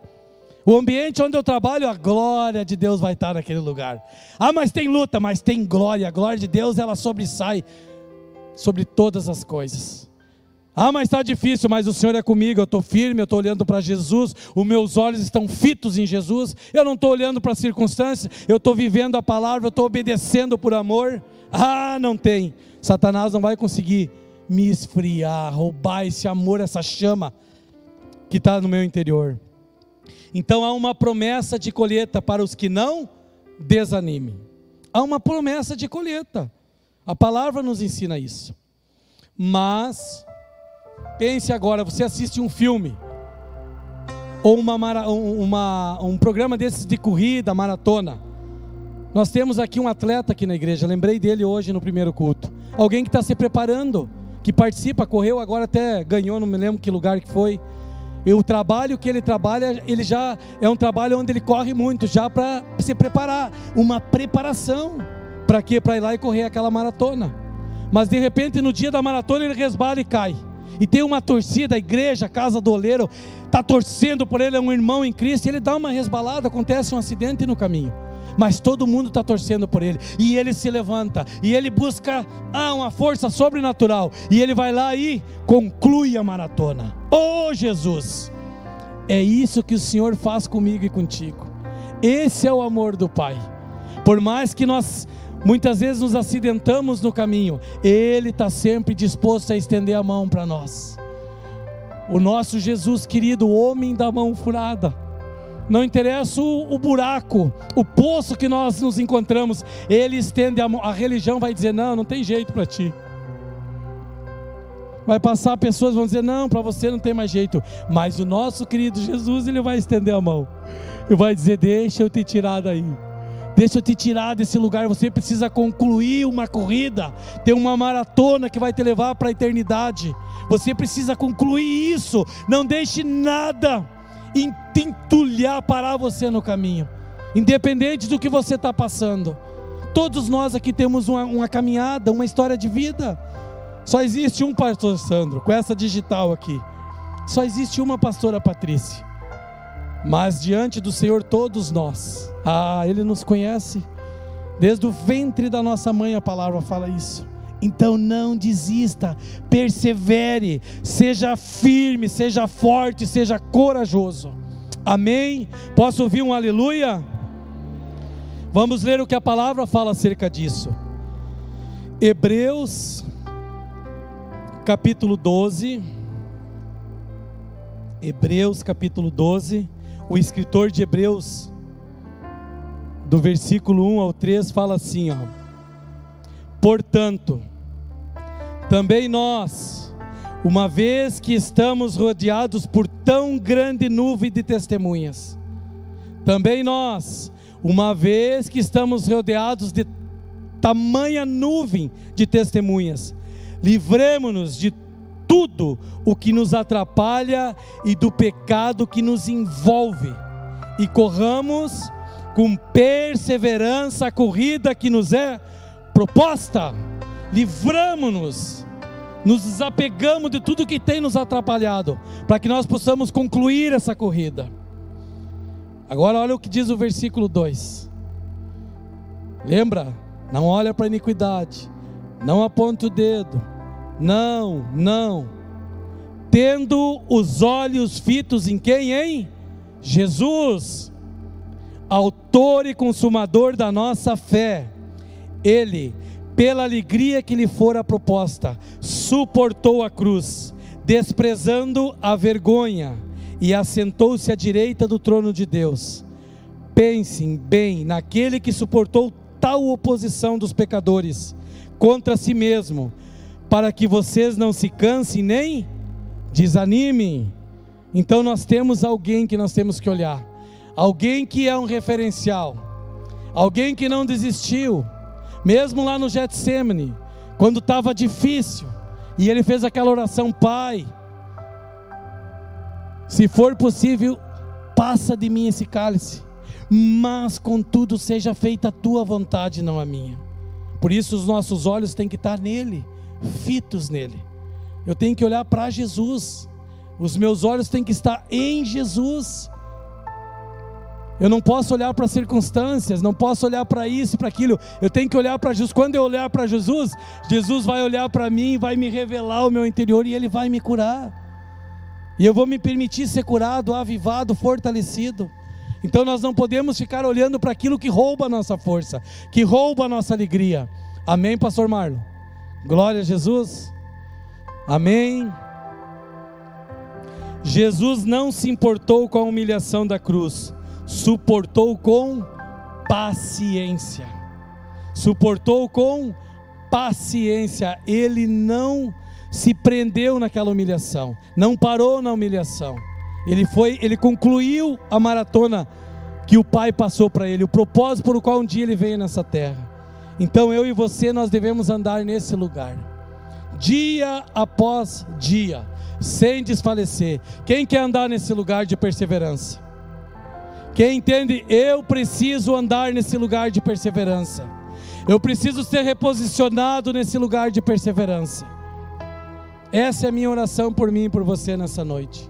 A: O ambiente onde eu trabalho, a glória de Deus vai estar naquele lugar. Ah, mas tem luta, mas tem glória. A glória de Deus, ela sobressai sobre todas as coisas. Ah, mas está difícil, mas o Senhor é comigo, eu estou firme, eu estou olhando para Jesus, os meus olhos estão fitos em Jesus, eu não estou olhando para as circunstâncias, eu estou vivendo a palavra, eu estou obedecendo por amor. Ah, não tem. Satanás não vai conseguir me esfriar, roubar esse amor, essa chama que está no meu interior. Então há uma promessa de colheita para os que não desanimem. Há uma promessa de colheita. A palavra nos ensina isso. Mas pense agora, você assiste um filme ou uma, uma, um programa desses de corrida, maratona. Nós temos aqui um atleta aqui na igreja, lembrei dele hoje no primeiro culto. Alguém que está se preparando, que participa, correu, agora até ganhou, não me lembro que lugar que foi. E o trabalho que ele trabalha, ele já é um trabalho onde ele corre muito, já para se preparar, uma preparação. Para quê? Para ir lá e correr aquela maratona. Mas de repente no dia da maratona ele resbala e cai. E tem uma torcida, a igreja, a casa do oleiro, está torcendo por ele, é um irmão em Cristo, e ele dá uma resbalada, acontece um acidente no caminho mas todo mundo está torcendo por ele. E ele se levanta, e ele busca ah, uma força sobrenatural, e ele vai lá e conclui a maratona. Oh Jesus! É isso que o Senhor faz comigo e contigo. Esse é o amor do Pai. Por mais que nós muitas vezes nos acidentamos no caminho, Ele está sempre disposto a estender a mão para nós. O nosso Jesus querido, homem da mão furada, não interessa o, o, buraco, o poço que nós nos encontramos, ele estende a mão, a religião vai dizer: não, não tem jeito para ti. Vai passar pessoas vão dizer: não, para você não tem mais jeito. Mas o nosso querido Jesus, ele vai estender a mão e vai dizer: deixa eu te tirar daí. Deixa eu te tirar desse lugar. Você precisa concluir uma corrida, ter uma maratona que vai te levar para a eternidade. Você precisa concluir isso. Não deixe nada entulhar, parar você no caminho, independente do que você está passando. Todos nós aqui temos uma, uma, caminhada, uma história de vida. Só existe um pastor Sandro, com essa digital aqui. Só existe uma pastora Patrícia. Mas diante do Senhor, todos nós. Ah, Ele nos conhece. Desde o ventre da nossa mãe, a palavra fala isso. Então não desista, persevere, seja firme, seja forte, seja corajoso. Amém? Posso ouvir um aleluia? Vamos ler o que a palavra fala acerca disso. Hebreus, capítulo 12. Hebreus, capítulo 12. O escritor de Hebreus, do versículo 1 ao 3, fala assim: ó. Portanto, também nós, uma vez que estamos rodeados por tão grande nuvem de testemunhas, também nós, uma vez que estamos rodeados de tamanha nuvem de testemunhas, livremos-nos de tudo o que nos atrapalha e do pecado que nos envolve, e corramos com perseverança a corrida que nos é proposta. Livramos-nos nos desapegamos de tudo que tem nos atrapalhado, para que nós possamos concluir essa corrida. Agora, olha o que diz o versículo 2. Lembra? Não olha para a iniquidade, não aponta o dedo, não, não. Tendo os olhos fitos em quem, hein? Jesus, autor e consumador da nossa fé. Ele pela alegria que lhe fora proposta, suportou a cruz, desprezando a vergonha, e assentou-se à direita do trono de Deus. Pensem bem naquele que suportou tal oposição dos pecadores contra si mesmo, para que vocês não se cansem nem desanimem. Então nós temos alguém que nós temos que olhar, alguém que é um referencial, alguém que não desistiu, mesmo lá no Getsemane, quando estava difícil, e ele fez aquela oração: Pai, se for possível, passa de mim esse cálice, mas contudo seja feita a tua vontade, não a minha. Por isso os nossos olhos têm que estar nele, fitos nele. Eu tenho que olhar para Jesus. Os meus olhos têm que estar em Jesus. Eu não posso olhar para circunstâncias, não posso olhar para isso para aquilo. Eu tenho que olhar para Jesus. Quando eu olhar para Jesus, Jesus vai olhar para mim, vai me revelar o meu interior e ele vai me curar. E eu vou me permitir ser curado, avivado, fortalecido. Então nós não podemos ficar olhando para aquilo que rouba a nossa força, que rouba a nossa alegria. Amém, pastor Marlon? Glória a Jesus. Amém. Jesus não se importou com a humilhação da cruz, suportou com paciência. Suportou com paciência. Ele não se prendeu naquela humilhação, não parou na humilhação. Ele foi, ele concluiu a maratona que o Pai passou para ele, o propósito por qual um dia ele veio nessa terra. Então eu e você nós devemos andar nesse lugar. Dia após dia, sem desfalecer. Quem quer andar nesse lugar de perseverança? Quem entende, eu preciso andar nesse lugar de perseverança. Eu preciso ser reposicionado nesse lugar de perseverança. Essa é a minha oração por mim e por você nessa noite.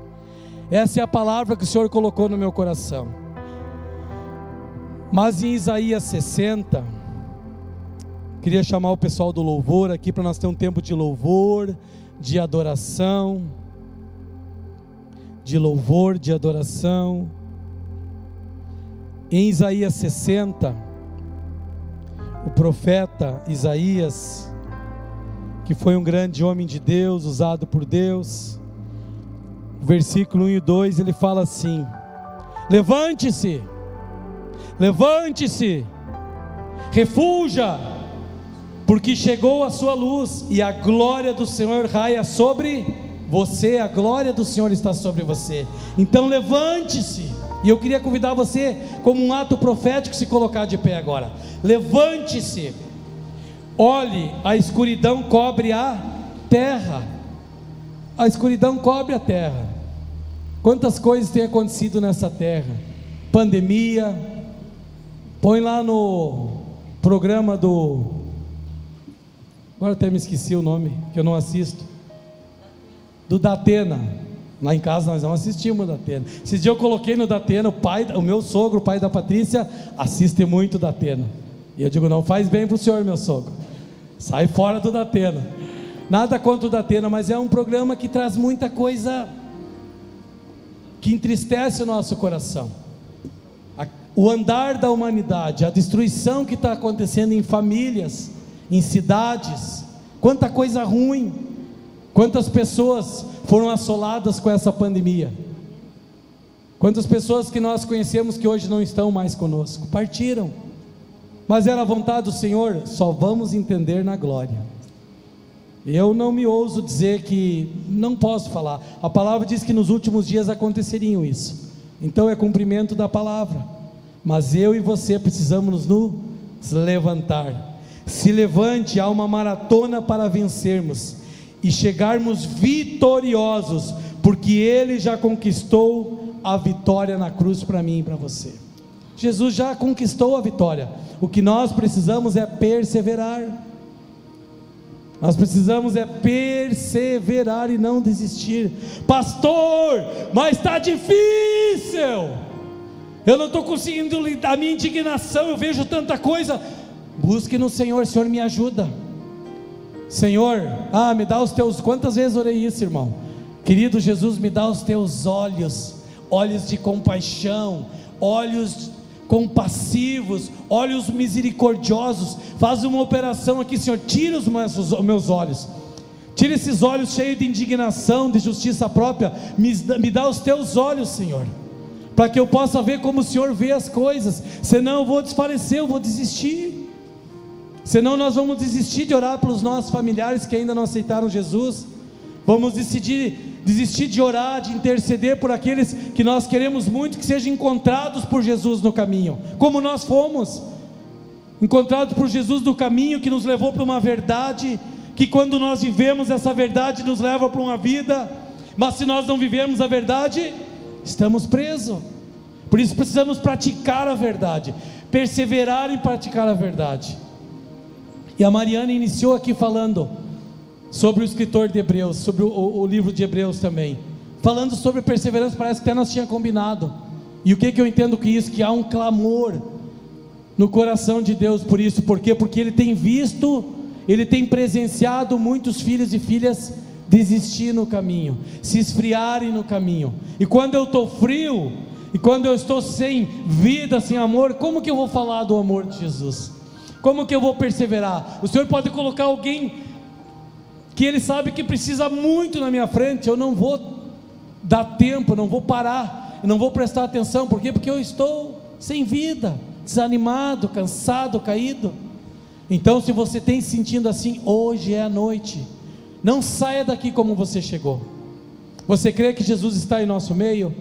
A: Essa é a palavra que o Senhor colocou no meu coração. Mas em Isaías 60, queria chamar o pessoal do louvor aqui para nós ter um tempo de louvor, de adoração, de louvor, de adoração. Em Isaías 60, o profeta Isaías, que foi um grande homem de Deus, usado por Deus, versículo 1 e 2, ele fala assim: Levante-se, levante-se, refuja, porque chegou a sua luz e a glória do Senhor raia sobre você, a glória do Senhor está sobre você. Então levante-se. E eu queria convidar você, como um ato profético, se colocar de pé agora. Levante-se. Olhe, a escuridão cobre a terra. A escuridão cobre a terra. Quantas coisas têm acontecido nessa terra? Pandemia. Põe lá no programa do. Agora até me esqueci o nome, que eu não assisto. Do Datena. Lá em casa nós não assistimos Datena. Esses dias eu coloquei no Datena, o pai, o meu sogro, o pai da Patrícia, assiste muito Datena. E eu digo, não faz bem para o senhor, meu sogro. Sai fora do Datena. Nada contra o Datena, mas é um programa que traz muita coisa que entristece o nosso coração. O andar da humanidade, a destruição que está acontecendo em famílias, em cidades, quanta coisa ruim, quantas pessoas foram assoladas com essa pandemia, quantas pessoas que nós conhecemos que hoje não estão mais conosco, partiram, mas era a vontade do Senhor, só vamos entender na glória. Eu não me ouso dizer que não posso falar. A palavra diz que nos últimos dias aconteceriam isso. Então é cumprimento da palavra. Mas eu e você precisamos nos levantar. Se levante, há uma maratona para vencermos e chegarmos vitoriosos, porque Ele já conquistou a vitória na cruz para mim e para você. Jesus já conquistou a vitória. O que nós precisamos é perseverar. Nós precisamos é perseverar e não desistir. Pastor, mas está difícil. Eu não estou conseguindo lidar. A minha indignação, eu vejo tanta coisa. Busque no Senhor, Senhor me ajuda. Senhor, ah, me dá os teus. Quantas vezes orei isso, irmão? Querido Jesus, me dá os teus olhos, olhos de compaixão, olhos compassivos, olhos misericordiosos. Faz uma operação aqui, Senhor. Tira os meus, os meus olhos. Tira esses olhos cheios de indignação, de justiça própria. Me, me dá os teus olhos, Senhor. Para que eu possa ver como o Senhor vê as coisas. Senão eu vou desfalecer, eu vou desistir. Senão nós vamos desistir de orar pelos nossos familiares que ainda não aceitaram Jesus. Vamos decidir desistir de orar, de interceder por aqueles que nós queremos muito que sejam encontrados por Jesus no caminho, como nós fomos encontrados por Jesus no caminho que nos levou para uma verdade, que quando nós vivemos essa verdade nos leva para uma vida, mas se nós não vivemos a verdade, estamos presos. Por isso precisamos praticar a verdade, perseverar em praticar a verdade. E a Mariana iniciou aqui falando sobre o escritor de Hebreus, sobre o, o, livro de Hebreus também, falando sobre perseverança, parece que até nós tínhamos combinado. E o que, que eu entendo com isso? Que há um clamor no coração de Deus por isso, por quê? Porque Ele tem visto, Ele tem presenciado muitos filhos e filhas desistir no caminho, se esfriarem no caminho. E quando eu estou frio, e quando eu estou sem vida, sem amor, como que eu vou falar do amor de Jesus? Como que eu vou perseverar? O Senhor pode colocar alguém que Ele sabe que precisa muito na minha frente, eu não vou dar tempo, não vou parar, não vou prestar atenção, por quê? Porque eu estou sem vida, desanimado, cansado, caído. Então, se você tem se sentindo assim, hoje é a noite, não saia daqui como você chegou. Você crê que Jesus está em nosso meio?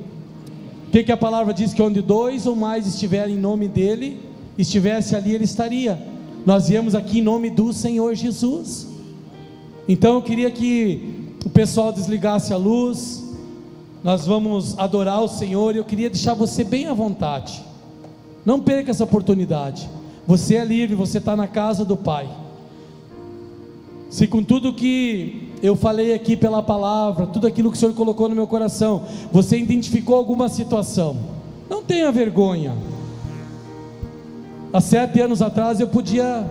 A: O que, que a palavra diz? Que onde dois ou mais estiverem em nome dEle, estivesse ali, Ele estaria. Nós viemos aqui em nome do Senhor Jesus. Então eu queria que o pessoal desligasse a luz. Nós vamos adorar o Senhor e eu queria deixar você bem à vontade. Não perca essa oportunidade. Você é livre, você está na casa do Pai. Se com tudo que eu falei aqui pela palavra, tudo aquilo que o Senhor colocou no meu coração, você identificou alguma situação, não tenha vergonha. Há sete anos atrás eu podia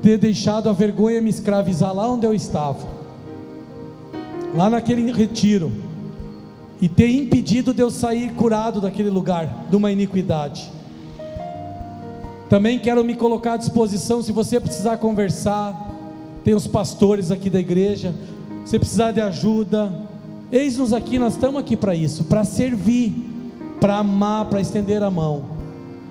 A: ter deixado a vergonha me escravizar lá onde eu estava, lá naquele retiro, e ter impedido de eu sair curado daquele lugar, de uma iniquidade. Também quero me colocar à disposição, se você precisar conversar, tem os pastores aqui da igreja, se precisar de ajuda, eis-nos aqui, nós estamos aqui para isso, para servir, para amar, para estender a mão.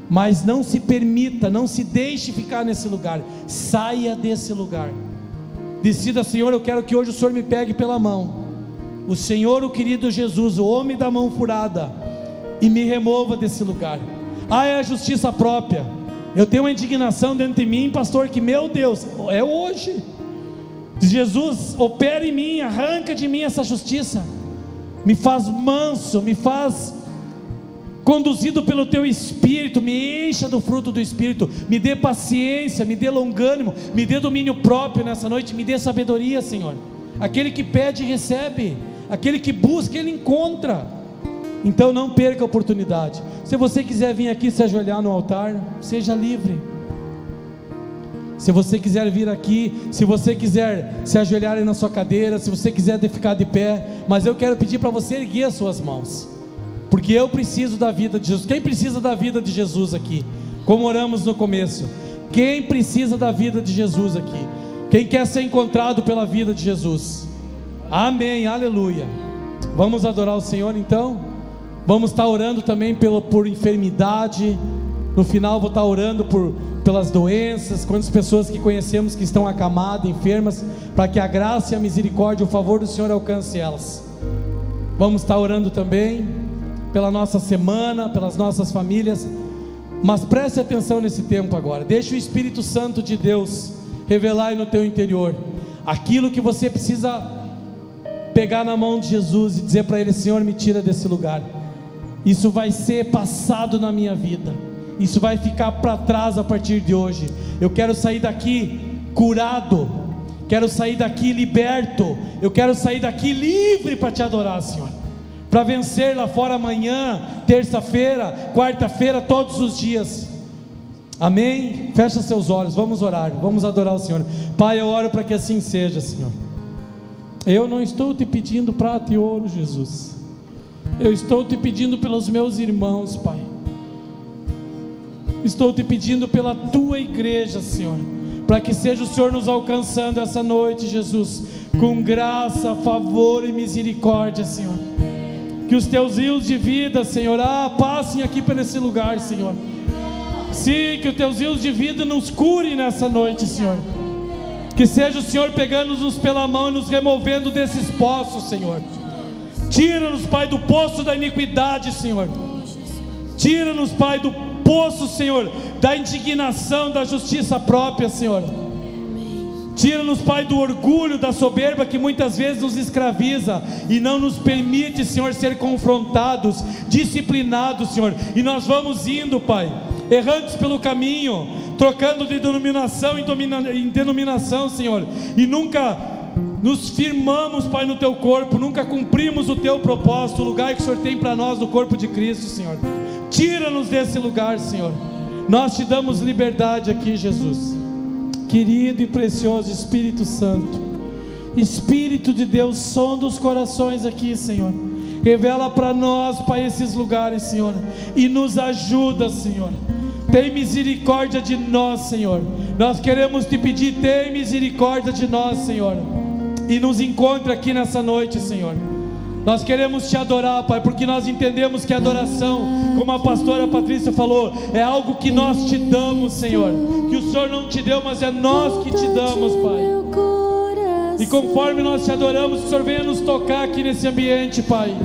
A: Mas não se permita, não se deixe ficar nesse lugar. Saia desse lugar. Decida, Senhor, eu quero que hoje o Senhor me pegue pela mão. O Senhor, o querido Jesus, o homem da mão furada, e me remova desse lugar. Ah, é a justiça própria. Eu tenho uma indignação dentro de mim, pastor, que meu Deus, é hoje. Jesus, opera em mim, arranca de mim essa justiça. Me faz manso, me faz conduzido pelo teu espírito, me encha do fruto do espírito, me dê paciência, me dê longânimo, me dê domínio próprio nessa noite, me dê sabedoria, Senhor. Aquele que pede, recebe, aquele que busca, ele encontra. Então não perca a oportunidade. Se você quiser vir aqui se ajoelhar no altar, seja livre. Se você quiser vir aqui, se você quiser se ajoelhar na sua cadeira, se você quiser ficar de pé, mas eu quero pedir para você erguer as suas mãos porque eu preciso da vida de Jesus. Quem precisa da vida de Jesus aqui? Como oramos no começo. Quem precisa da vida de Jesus aqui? Quem quer ser encontrado pela vida de Jesus? Amém, aleluia. Vamos adorar o Senhor então? Vamos estar orando também pelo, por enfermidade. No final, vou estar orando por, pelas doenças. Quantas pessoas que conhecemos que estão acamadas, enfermas, para que a graça e a misericórdia, o favor do Senhor alcance elas. Vamos estar orando também pela nossa semana, pelas nossas famílias. Mas preste atenção nesse tempo agora. Deixe o Espírito Santo de Deus revelar no teu interior aquilo que você precisa pegar na mão de Jesus e dizer para ele: Senhor, me tira desse lugar. Isso vai ser passado na minha vida. Isso vai ficar para trás a partir de hoje. Eu quero sair daqui curado. Quero sair daqui liberto. Eu quero sair daqui livre para te adorar, Senhor para vencer lá fora amanhã, terça-feira, quarta-feira, todos os dias. Amém? Fecha seus olhos, vamos orar, vamos adorar o Senhor. Pai, eu oro para que assim seja, Senhor. Eu não estou te pedindo prata e ouro, Jesus. Eu estou te pedindo pelos meus irmãos, Pai. Estou te pedindo pela tua igreja, Senhor, para que seja o Senhor nos alcançando essa noite, Jesus, com graça, favor e misericórdia, Senhor que os teus rios de vida, Senhor, ah, passem aqui por esse lugar, Senhor. Sim, que os teus rios de vida nos cure nessa noite, Senhor. Que seja o Senhor pegando-nos pela mão e nos removendo desses poços, Senhor. Tira-nos, Pai, do poço da iniquidade, Senhor. Tira-nos, Pai, do poço, Senhor, da indignação, da justiça própria, Senhor. Tira-nos, Pai, do orgulho, da soberba que muitas vezes nos escraviza e não nos permite, Senhor, ser confrontados, disciplinados, Senhor. E nós vamos indo, Pai, errantes pelo caminho, trocando de denominação em, em denominação, Senhor, e nunca nos firmamos, Pai, no Teu corpo, nunca cumprimos o Teu propósito, o lugar que o Senhor tem para nós no corpo de Cristo, Senhor. Tira-nos desse lugar, Senhor. Nós te damos liberdade aqui, Jesus querido e precioso Espírito Santo. Espírito de Deus, sonda os corações aqui, Senhor. Revela para nós, Pai, esses lugares, Senhor. E nos ajuda, Senhor. Tem misericórdia de nós, Senhor. Nós queremos te pedir, tem misericórdia de nós, Senhor. e nos encontre aqui nessa noite, Senhor. Nós queremos te adorar, Pai, porque nós entendemos que a adoração, como a pastora Patrícia falou, é algo que nós te damos, Senhor. Que o Senhor não te deu, mas é nós que te damos, Pai. E conforme nós te adoramos, o Senhor venha nos tocar aqui nesse ambiente, Pai.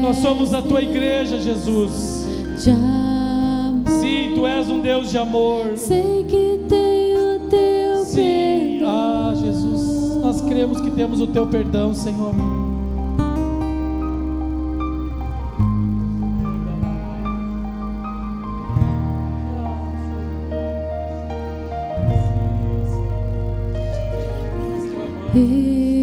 A: Nós somos a tua igreja, Jesus. Sim, tu és um Deus de amor.
B: Sei que tenho teu
A: Sim, ah, Jesus, nós cremos que temos o teu perdão, Senhor.
B: Eu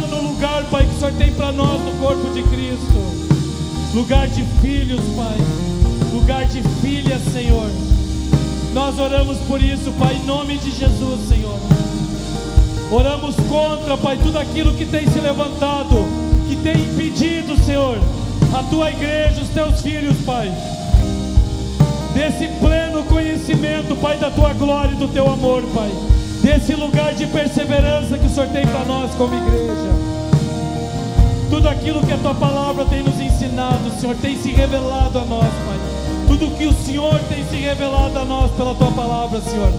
A: no lugar, Pai, que o Senhor tem para nós no corpo de Cristo. Lugar de filhos, Pai. Lugar de filhas, Senhor. Nós oramos por isso, Pai, em nome de Jesus, Senhor. Oramos contra, Pai, tudo aquilo que tem se levantado, que tem impedido, Senhor, a tua igreja, os teus filhos, Pai desse pleno conhecimento, Pai, da tua glória e do teu amor, Pai. Desse lugar de perseverança que o Senhor tem para nós como igreja. Tudo aquilo que a tua palavra tem nos ensinado, Senhor, tem se revelado a nós, Pai. Tudo que o Senhor tem se revelado a nós pela tua palavra, Senhor.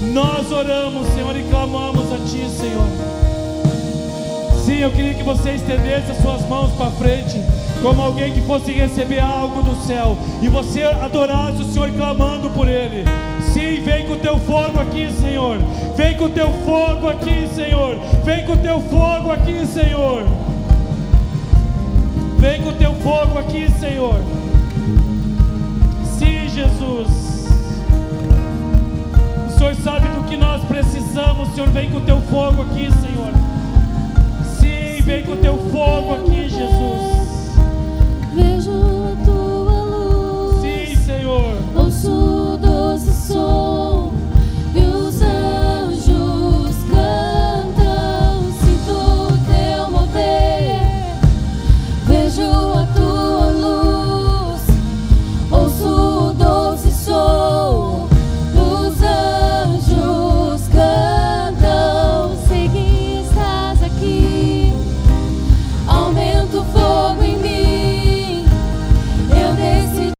A: Nós oramos, Senhor, e clamamos a ti, Senhor. Sim, eu queria que você estendesse as suas mãos para frente, como alguém que fosse receber algo do céu, e você adorasse o Senhor clamando por Ele sim, vem com o teu fogo aqui, Senhor. Vem com o teu fogo aqui, Senhor. Vem com o teu fogo aqui, Senhor. Vem com o teu fogo aqui, Senhor. Sim, Jesus. O Senhor sabe do que nós precisamos, Senhor. Vem com o teu fogo aqui, Senhor. Sim, vem com o teu fogo aqui, Jesus. Vejo a tua luz. Sim, Senhor. Ouço